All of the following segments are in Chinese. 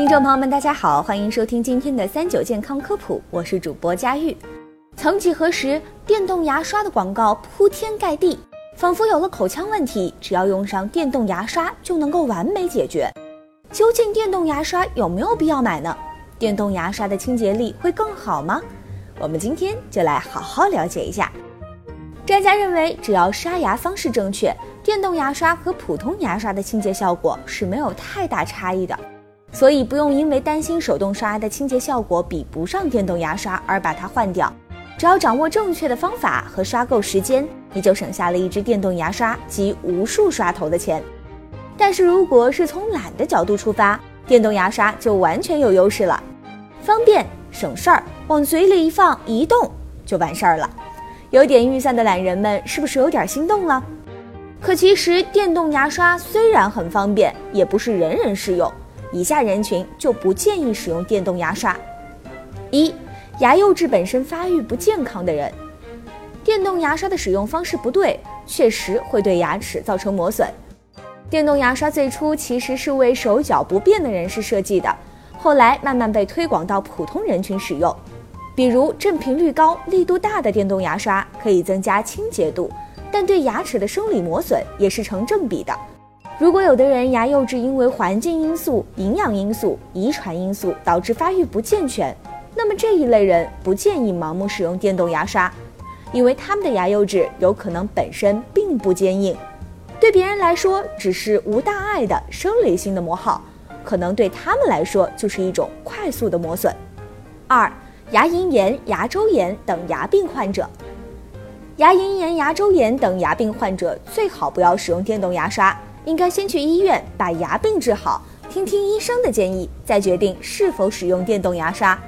听众朋友们，大家好，欢迎收听今天的三九健康科普，我是主播佳玉。曾几何时，电动牙刷的广告铺天盖地，仿佛有了口腔问题，只要用上电动牙刷就能够完美解决。究竟电动牙刷有没有必要买呢？电动牙刷的清洁力会更好吗？我们今天就来好好了解一下。专家认为，只要刷牙方式正确，电动牙刷和普通牙刷的清洁效果是没有太大差异的。所以不用因为担心手动刷的清洁效果比不上电动牙刷而把它换掉。只要掌握正确的方法和刷够时间，你就省下了一支电动牙刷及无数刷头的钱。但是如果是从懒的角度出发，电动牙刷就完全有优势了，方便省事儿，往嘴里一放一动就完事儿了。有点预算的懒人们是不是有点心动了？可其实电动牙刷虽然很方便，也不是人人适用。以下人群就不建议使用电动牙刷：一、牙釉质本身发育不健康的人。电动牙刷的使用方式不对，确实会对牙齿造成磨损。电动牙刷最初其实是为手脚不便的人士设计的，后来慢慢被推广到普通人群使用。比如振频率高、力度大的电动牙刷可以增加清洁度，但对牙齿的生理磨损也是成正比的。如果有的人牙釉质因为环境因素、营养因素、遗传因素导致发育不健全，那么这一类人不建议盲目使用电动牙刷，因为他们的牙釉质有可能本身并不坚硬，对别人来说只是无大碍的生理性的磨耗，可能对他们来说就是一种快速的磨损。二、牙龈炎、牙周炎等牙病患者，牙龈炎、牙周炎等牙病患者最好不要使用电动牙刷。应该先去医院把牙病治好，听听医生的建议，再决定是否使用电动牙刷。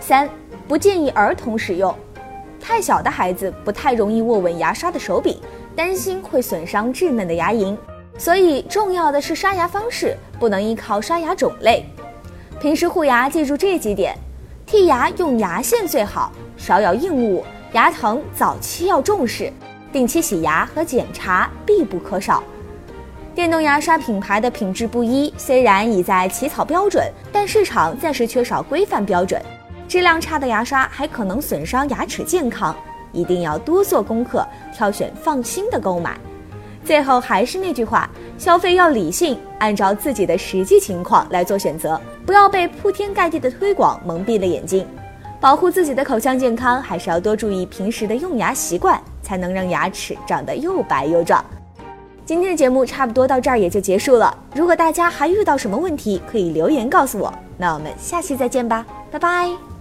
三，不建议儿童使用，太小的孩子不太容易握稳牙刷的手柄，担心会损伤稚嫩的牙龈。所以重要的是刷牙方式，不能依靠刷牙种类。平时护牙记住这几点：剔牙用牙线最好，少咬硬物，牙疼早期要重视，定期洗牙和检查必不可少。电动牙刷品牌的品质不一，虽然已在起草标准，但市场暂时缺少规范标准，质量差的牙刷还可能损伤牙齿健康，一定要多做功课，挑选放心的购买。最后还是那句话，消费要理性，按照自己的实际情况来做选择，不要被铺天盖地的推广蒙蔽了眼睛。保护自己的口腔健康，还是要多注意平时的用牙习惯，才能让牙齿长得又白又壮。今天的节目差不多到这儿也就结束了。如果大家还遇到什么问题，可以留言告诉我。那我们下期再见吧，拜拜。